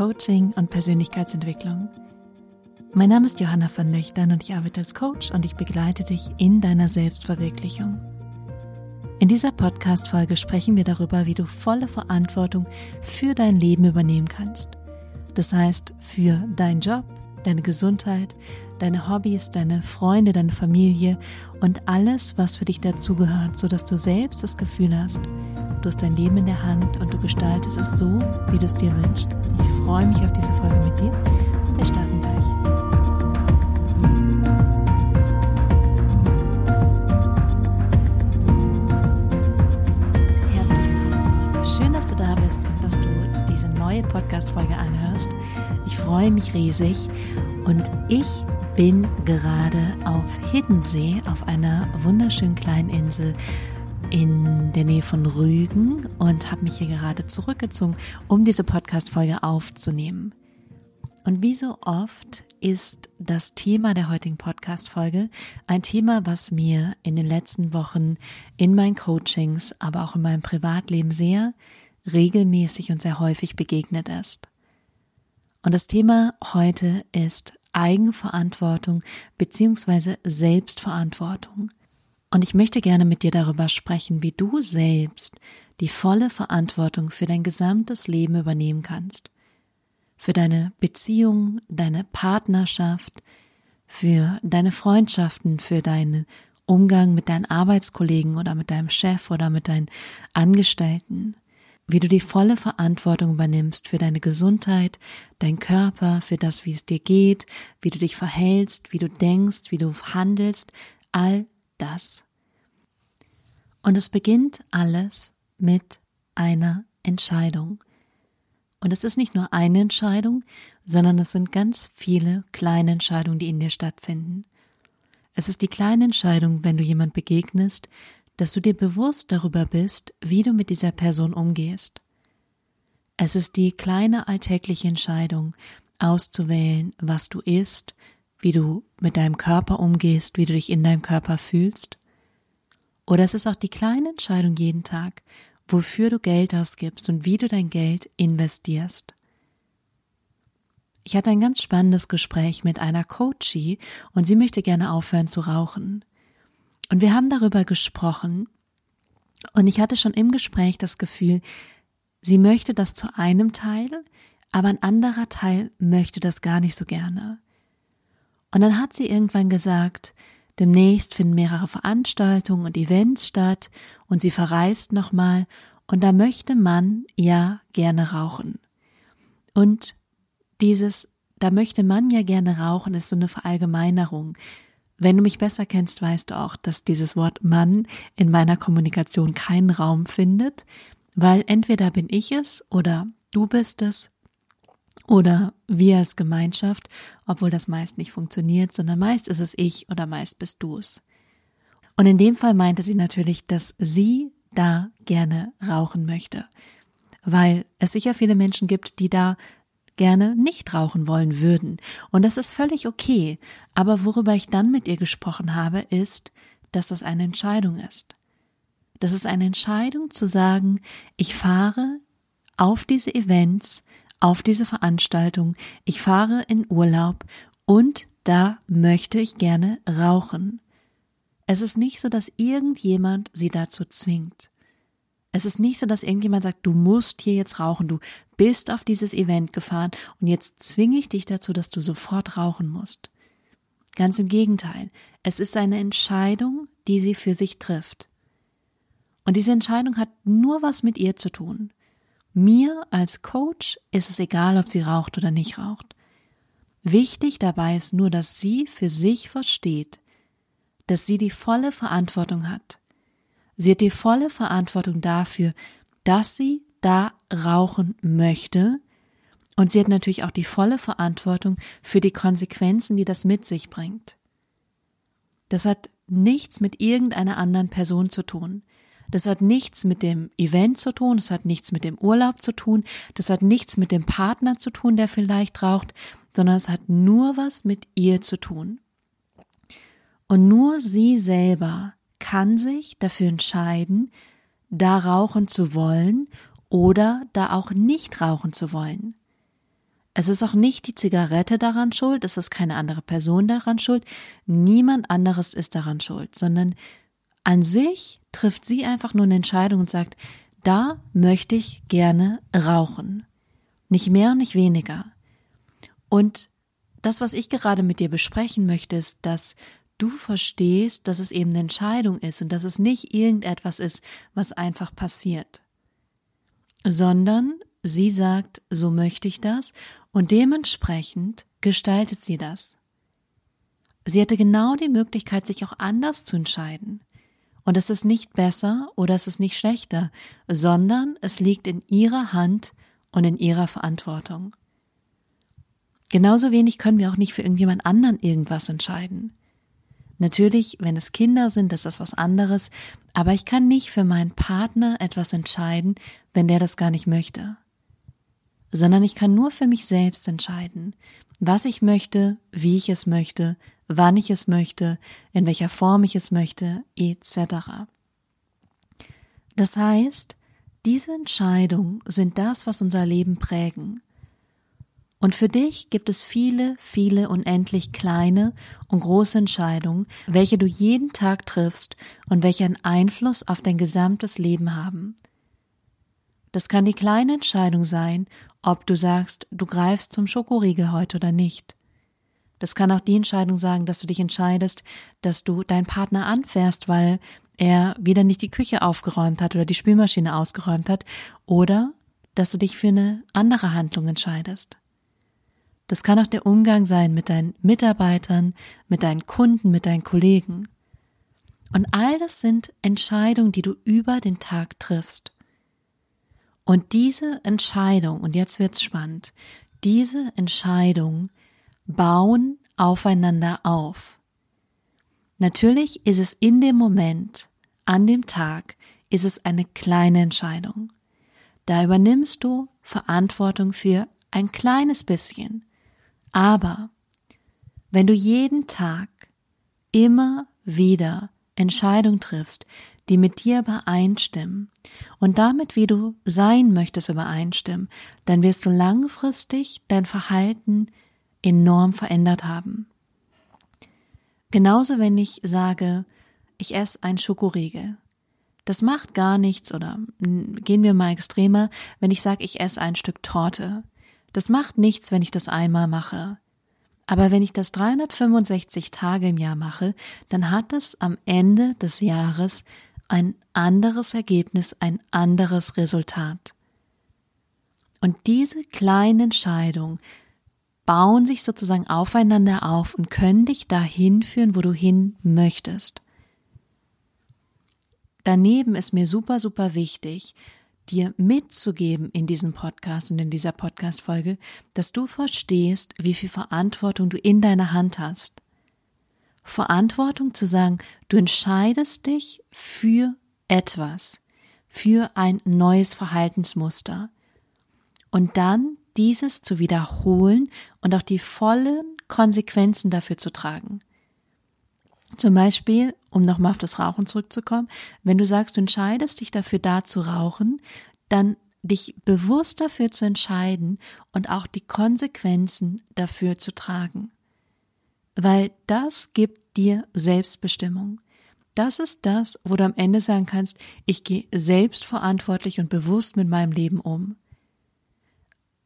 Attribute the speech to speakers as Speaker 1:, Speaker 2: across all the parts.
Speaker 1: Coaching und Persönlichkeitsentwicklung. Mein Name ist Johanna von Löchtern und ich arbeite als Coach und ich begleite dich in deiner Selbstverwirklichung. In dieser Podcast-Folge sprechen wir darüber, wie du volle Verantwortung für dein Leben übernehmen kannst. Das heißt, für deinen Job, deine Gesundheit, deine Hobbys, deine Freunde, deine Familie und alles, was für dich dazugehört, sodass du selbst das Gefühl hast, du hast dein Leben in der Hand und du gestaltest es so, wie du es dir wünschst. Ich freue mich auf diese Folge mit dir. Wir starten Podcast-Folge anhörst. Ich freue mich riesig und ich bin gerade auf Hiddensee, auf einer wunderschönen kleinen Insel in der Nähe von Rügen und habe mich hier gerade zurückgezogen, um diese Podcast-Folge aufzunehmen. Und wie so oft ist das Thema der heutigen Podcast-Folge ein Thema, was mir in den letzten Wochen in meinen Coachings, aber auch in meinem Privatleben sehr regelmäßig und sehr häufig begegnet ist. Und das Thema heute ist Eigenverantwortung beziehungsweise Selbstverantwortung. Und ich möchte gerne mit dir darüber sprechen, wie du selbst die volle Verantwortung für dein gesamtes Leben übernehmen kannst. Für deine Beziehung, deine Partnerschaft, für deine Freundschaften, für deinen Umgang mit deinen Arbeitskollegen oder mit deinem Chef oder mit deinen Angestellten. Wie du die volle Verantwortung übernimmst für deine Gesundheit, dein Körper, für das, wie es dir geht, wie du dich verhältst, wie du denkst, wie du handelst, all das. Und es beginnt alles mit einer Entscheidung. Und es ist nicht nur eine Entscheidung, sondern es sind ganz viele kleine Entscheidungen, die in dir stattfinden. Es ist die kleine Entscheidung, wenn du jemand begegnest, dass du dir bewusst darüber bist, wie du mit dieser Person umgehst. Es ist die kleine alltägliche Entscheidung, auszuwählen, was du isst, wie du mit deinem Körper umgehst, wie du dich in deinem Körper fühlst. Oder es ist auch die kleine Entscheidung jeden Tag, wofür du Geld ausgibst und wie du dein Geld investierst. Ich hatte ein ganz spannendes Gespräch mit einer Coachie und sie möchte gerne aufhören zu rauchen. Und wir haben darüber gesprochen und ich hatte schon im Gespräch das Gefühl, sie möchte das zu einem Teil, aber ein anderer Teil möchte das gar nicht so gerne. Und dann hat sie irgendwann gesagt, demnächst finden mehrere Veranstaltungen und Events statt und sie verreist nochmal und da möchte man ja gerne rauchen. Und dieses, da möchte man ja gerne rauchen, ist so eine Verallgemeinerung. Wenn du mich besser kennst, weißt du auch, dass dieses Wort Mann in meiner Kommunikation keinen Raum findet, weil entweder bin ich es oder du bist es oder wir als Gemeinschaft, obwohl das meist nicht funktioniert, sondern meist ist es ich oder meist bist du es. Und in dem Fall meinte sie natürlich, dass sie da gerne rauchen möchte, weil es sicher viele Menschen gibt, die da gerne nicht rauchen wollen würden. Und das ist völlig okay. Aber worüber ich dann mit ihr gesprochen habe, ist, dass das eine Entscheidung ist. Das ist eine Entscheidung zu sagen, ich fahre auf diese Events, auf diese Veranstaltung, ich fahre in Urlaub und da möchte ich gerne rauchen. Es ist nicht so, dass irgendjemand sie dazu zwingt. Es ist nicht so, dass irgendjemand sagt, du musst hier jetzt rauchen, du bist auf dieses Event gefahren und jetzt zwinge ich dich dazu, dass du sofort rauchen musst. Ganz im Gegenteil, es ist eine Entscheidung, die sie für sich trifft. Und diese Entscheidung hat nur was mit ihr zu tun. Mir als Coach ist es egal, ob sie raucht oder nicht raucht. Wichtig dabei ist nur, dass sie für sich versteht, dass sie die volle Verantwortung hat. Sie hat die volle Verantwortung dafür, dass sie da rauchen möchte. Und sie hat natürlich auch die volle Verantwortung für die Konsequenzen, die das mit sich bringt. Das hat nichts mit irgendeiner anderen Person zu tun. Das hat nichts mit dem Event zu tun, das hat nichts mit dem Urlaub zu tun, das hat nichts mit dem Partner zu tun, der vielleicht raucht, sondern es hat nur was mit ihr zu tun. Und nur sie selber kann sich dafür entscheiden, da rauchen zu wollen oder da auch nicht rauchen zu wollen. Es ist auch nicht die Zigarette daran schuld, es ist keine andere Person daran schuld, niemand anderes ist daran schuld, sondern an sich trifft sie einfach nur eine Entscheidung und sagt, da möchte ich gerne rauchen. Nicht mehr und nicht weniger. Und das, was ich gerade mit dir besprechen möchte, ist, dass du verstehst, dass es eben eine Entscheidung ist und dass es nicht irgendetwas ist, was einfach passiert, sondern sie sagt, so möchte ich das und dementsprechend gestaltet sie das. Sie hatte genau die Möglichkeit, sich auch anders zu entscheiden. Und es ist nicht besser oder es ist nicht schlechter, sondern es liegt in ihrer Hand und in ihrer Verantwortung. Genauso wenig können wir auch nicht für irgendjemand anderen irgendwas entscheiden. Natürlich, wenn es Kinder sind, ist das was anderes, aber ich kann nicht für meinen Partner etwas entscheiden, wenn der das gar nicht möchte. Sondern ich kann nur für mich selbst entscheiden, was ich möchte, wie ich es möchte, wann ich es möchte, in welcher Form ich es möchte, etc. Das heißt, diese Entscheidungen sind das, was unser Leben prägen. Und für dich gibt es viele, viele unendlich kleine und große Entscheidungen, welche du jeden Tag triffst und welche einen Einfluss auf dein gesamtes Leben haben. Das kann die kleine Entscheidung sein, ob du sagst, du greifst zum Schokoriegel heute oder nicht. Das kann auch die Entscheidung sagen, dass du dich entscheidest, dass du deinen Partner anfährst, weil er wieder nicht die Küche aufgeräumt hat oder die Spülmaschine ausgeräumt hat, oder dass du dich für eine andere Handlung entscheidest. Das kann auch der Umgang sein mit deinen Mitarbeitern, mit deinen Kunden, mit deinen Kollegen. Und all das sind Entscheidungen, die du über den Tag triffst. Und diese Entscheidung, und jetzt wird's spannend, diese Entscheidung bauen aufeinander auf. Natürlich ist es in dem Moment, an dem Tag, ist es eine kleine Entscheidung. Da übernimmst du Verantwortung für ein kleines bisschen. Aber wenn du jeden Tag immer wieder Entscheidungen triffst, die mit dir übereinstimmen und damit, wie du sein möchtest, übereinstimmen, dann wirst du langfristig dein Verhalten enorm verändert haben. Genauso, wenn ich sage, ich esse ein Schokoriegel. Das macht gar nichts oder gehen wir mal extremer, wenn ich sage, ich esse ein Stück Torte. Das macht nichts, wenn ich das einmal mache. Aber wenn ich das 365 Tage im Jahr mache, dann hat es am Ende des Jahres ein anderes Ergebnis, ein anderes Resultat. Und diese kleinen Entscheidungen bauen sich sozusagen aufeinander auf und können dich dahin führen, wo du hin möchtest. Daneben ist mir super, super wichtig, dir mitzugeben in diesem Podcast und in dieser Podcast-Folge, dass du verstehst, wie viel Verantwortung du in deiner Hand hast. Verantwortung zu sagen, du entscheidest dich für etwas, für ein neues Verhaltensmuster. Und dann dieses zu wiederholen und auch die vollen Konsequenzen dafür zu tragen. Zum Beispiel, um nochmal auf das Rauchen zurückzukommen, wenn du sagst, du entscheidest dich dafür, da zu rauchen, dann dich bewusst dafür zu entscheiden und auch die Konsequenzen dafür zu tragen. Weil das gibt dir Selbstbestimmung. Das ist das, wo du am Ende sagen kannst, ich gehe selbstverantwortlich und bewusst mit meinem Leben um.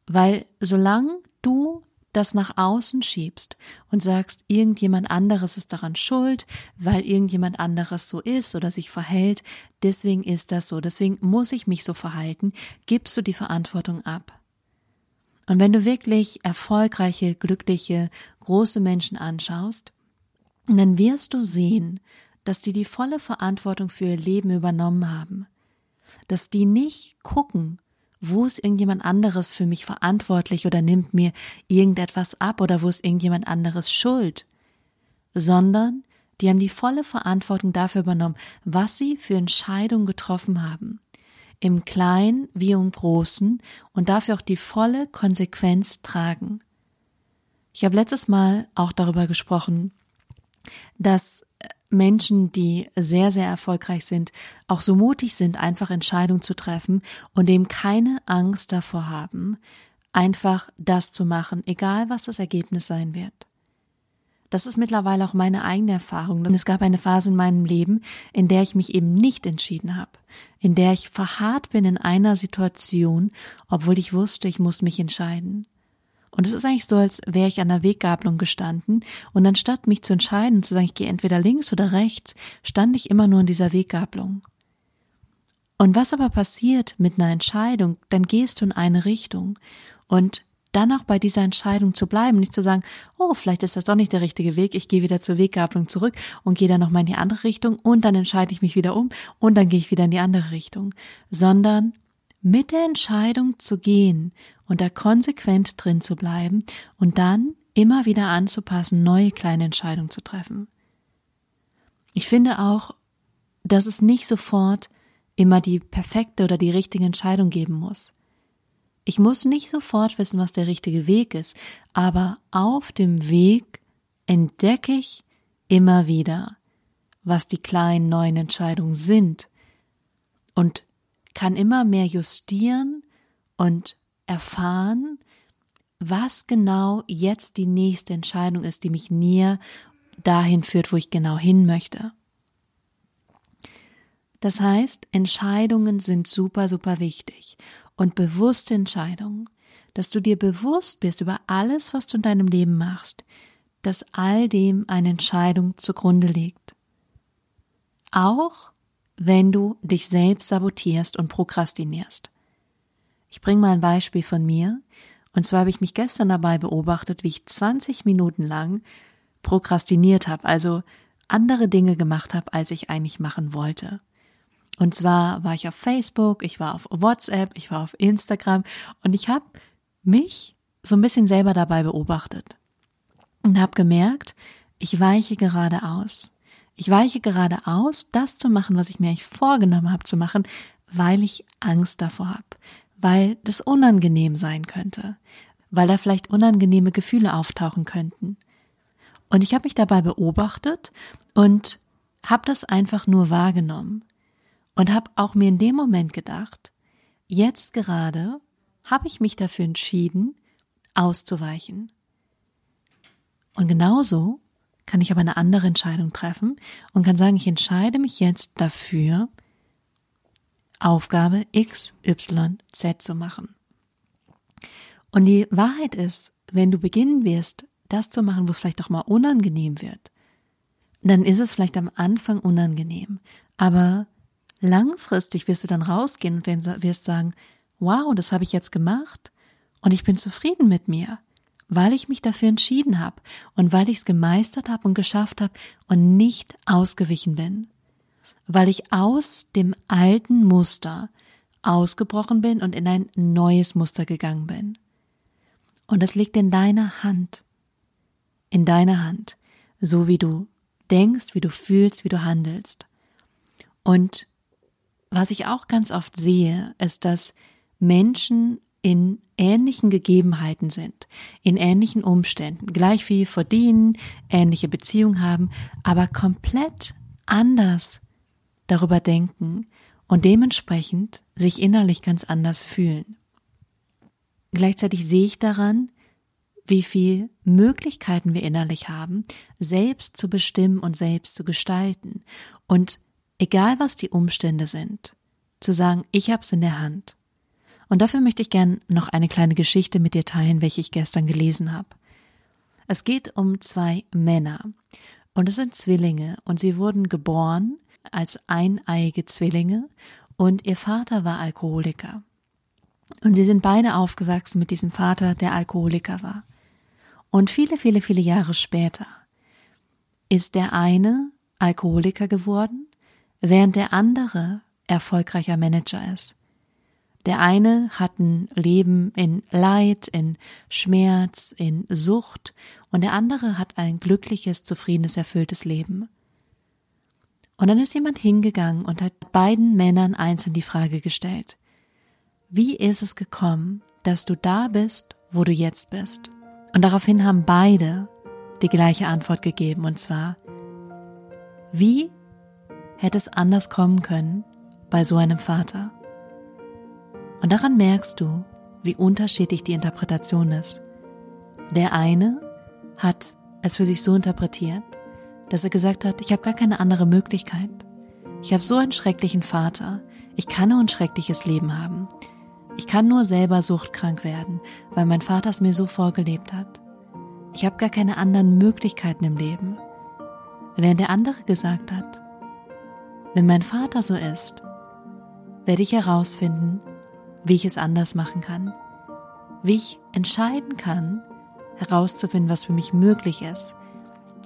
Speaker 1: Weil solange du das nach außen schiebst und sagst, irgendjemand anderes ist daran schuld, weil irgendjemand anderes so ist oder sich verhält, deswegen ist das so, deswegen muss ich mich so verhalten, gibst du die Verantwortung ab. Und wenn du wirklich erfolgreiche, glückliche, große Menschen anschaust, dann wirst du sehen, dass die die volle Verantwortung für ihr Leben übernommen haben. Dass die nicht gucken, wo ist irgendjemand anderes für mich verantwortlich oder nimmt mir irgendetwas ab oder wo ist irgendjemand anderes schuld, sondern die haben die volle Verantwortung dafür übernommen, was sie für Entscheidungen getroffen haben, im Kleinen wie im Großen und dafür auch die volle Konsequenz tragen. Ich habe letztes Mal auch darüber gesprochen, dass Menschen, die sehr, sehr erfolgreich sind, auch so mutig sind, einfach Entscheidungen zu treffen und eben keine Angst davor haben, einfach das zu machen, egal was das Ergebnis sein wird. Das ist mittlerweile auch meine eigene Erfahrung. es gab eine Phase in meinem Leben, in der ich mich eben nicht entschieden habe, in der ich verharrt bin in einer Situation, obwohl ich wusste, ich muss mich entscheiden. Und es ist eigentlich so, als wäre ich an der Weggabelung gestanden. Und anstatt mich zu entscheiden, zu sagen, ich gehe entweder links oder rechts, stand ich immer nur in dieser Weggabelung. Und was aber passiert mit einer Entscheidung, dann gehst du in eine Richtung. Und dann auch bei dieser Entscheidung zu bleiben, nicht zu sagen, oh, vielleicht ist das doch nicht der richtige Weg, ich gehe wieder zur Weggabelung zurück und gehe dann nochmal in die andere Richtung und dann entscheide ich mich wieder um und dann gehe ich wieder in die andere Richtung, sondern mit der Entscheidung zu gehen und da konsequent drin zu bleiben und dann immer wieder anzupassen, neue kleine Entscheidungen zu treffen. Ich finde auch, dass es nicht sofort immer die perfekte oder die richtige Entscheidung geben muss. Ich muss nicht sofort wissen, was der richtige Weg ist, aber auf dem Weg entdecke ich immer wieder, was die kleinen neuen Entscheidungen sind und kann immer mehr justieren und erfahren, was genau jetzt die nächste Entscheidung ist, die mich näher dahin führt, wo ich genau hin möchte. Das heißt, Entscheidungen sind super, super wichtig und bewusste Entscheidungen, dass du dir bewusst bist über alles, was du in deinem Leben machst, dass all dem eine Entscheidung zugrunde liegt. Auch wenn du dich selbst sabotierst und prokrastinierst. Ich bringe mal ein Beispiel von mir. Und zwar habe ich mich gestern dabei beobachtet, wie ich 20 Minuten lang prokrastiniert habe, also andere Dinge gemacht habe, als ich eigentlich machen wollte. Und zwar war ich auf Facebook, ich war auf WhatsApp, ich war auf Instagram und ich habe mich so ein bisschen selber dabei beobachtet und habe gemerkt, ich weiche gerade aus. Ich weiche gerade aus, das zu machen, was ich mir eigentlich vorgenommen habe zu machen, weil ich Angst davor habe, weil das unangenehm sein könnte, weil da vielleicht unangenehme Gefühle auftauchen könnten. Und ich habe mich dabei beobachtet und habe das einfach nur wahrgenommen und habe auch mir in dem Moment gedacht, jetzt gerade habe ich mich dafür entschieden, auszuweichen. Und genauso kann ich aber eine andere Entscheidung treffen und kann sagen, ich entscheide mich jetzt dafür, Aufgabe X, Y, Z zu machen. Und die Wahrheit ist, wenn du beginnen wirst, das zu machen, wo es vielleicht auch mal unangenehm wird, dann ist es vielleicht am Anfang unangenehm, aber Langfristig wirst du dann rausgehen und wirst sagen, wow, das habe ich jetzt gemacht und ich bin zufrieden mit mir, weil ich mich dafür entschieden habe und weil ich es gemeistert habe und geschafft habe und nicht ausgewichen bin, weil ich aus dem alten Muster ausgebrochen bin und in ein neues Muster gegangen bin. Und das liegt in deiner Hand, in deiner Hand, so wie du denkst, wie du fühlst, wie du handelst. Und was ich auch ganz oft sehe, ist, dass Menschen in ähnlichen Gegebenheiten sind, in ähnlichen Umständen, gleich viel verdienen, ähnliche Beziehungen haben, aber komplett anders darüber denken und dementsprechend sich innerlich ganz anders fühlen. Gleichzeitig sehe ich daran, wie viel Möglichkeiten wir innerlich haben, selbst zu bestimmen und selbst zu gestalten und egal was die Umstände sind, zu sagen, ich hab's in der Hand. Und dafür möchte ich gern noch eine kleine Geschichte mit dir teilen, welche ich gestern gelesen habe. Es geht um zwei Männer und es sind Zwillinge und sie wurden geboren als eineiige Zwillinge und ihr Vater war Alkoholiker. Und sie sind beide aufgewachsen mit diesem Vater, der Alkoholiker war. Und viele, viele, viele Jahre später ist der eine Alkoholiker geworden während der andere erfolgreicher Manager ist. Der eine hat ein Leben in Leid, in Schmerz, in Sucht und der andere hat ein glückliches, zufriedenes, erfülltes Leben. Und dann ist jemand hingegangen und hat beiden Männern einzeln die Frage gestellt. Wie ist es gekommen, dass du da bist, wo du jetzt bist? Und daraufhin haben beide die gleiche Antwort gegeben, und zwar, wie hätte es anders kommen können bei so einem Vater. Und daran merkst du, wie unterschiedlich die Interpretation ist. Der eine hat es für sich so interpretiert, dass er gesagt hat, ich habe gar keine andere Möglichkeit. Ich habe so einen schrecklichen Vater. Ich kann nur ein schreckliches Leben haben. Ich kann nur selber suchtkrank werden, weil mein Vater es mir so vorgelebt hat. Ich habe gar keine anderen Möglichkeiten im Leben. Während der andere gesagt hat, wenn mein Vater so ist, werde ich herausfinden, wie ich es anders machen kann, wie ich entscheiden kann, herauszufinden, was für mich möglich ist,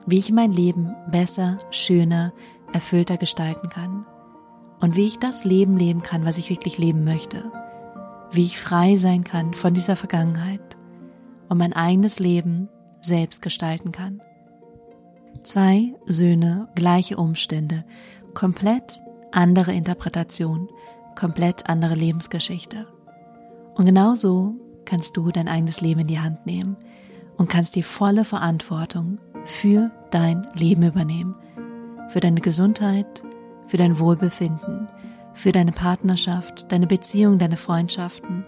Speaker 1: wie ich mein Leben besser, schöner, erfüllter gestalten kann. Und wie ich das Leben leben kann, was ich wirklich leben möchte, wie ich frei sein kann von dieser Vergangenheit und mein eigenes Leben selbst gestalten kann. Zwei Söhne, gleiche Umstände, komplett andere Interpretation, komplett andere Lebensgeschichte. Und genauso kannst du dein eigenes Leben in die Hand nehmen und kannst die volle Verantwortung für dein Leben übernehmen, für deine Gesundheit, für dein Wohlbefinden, für deine Partnerschaft, deine Beziehung, deine Freundschaften,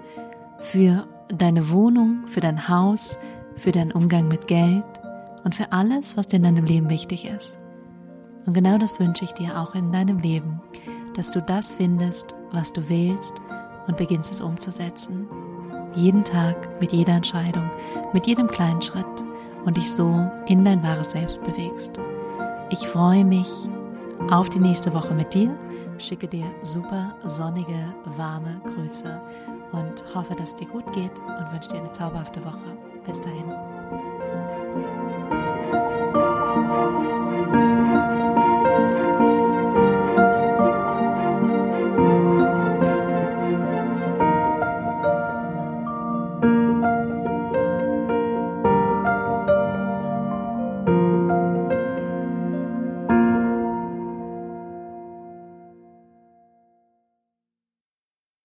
Speaker 1: für deine Wohnung, für dein Haus, für deinen Umgang mit Geld und für alles, was dir in deinem Leben wichtig ist. Und genau das wünsche ich dir auch in deinem Leben, dass du das findest, was du willst und beginnst es umzusetzen. Jeden Tag, mit jeder Entscheidung, mit jedem kleinen Schritt und dich so in dein wahres Selbst bewegst. Ich freue mich auf die nächste Woche mit dir, schicke dir super sonnige, warme Grüße und hoffe, dass es dir gut geht und wünsche dir eine zauberhafte Woche. Bis dahin.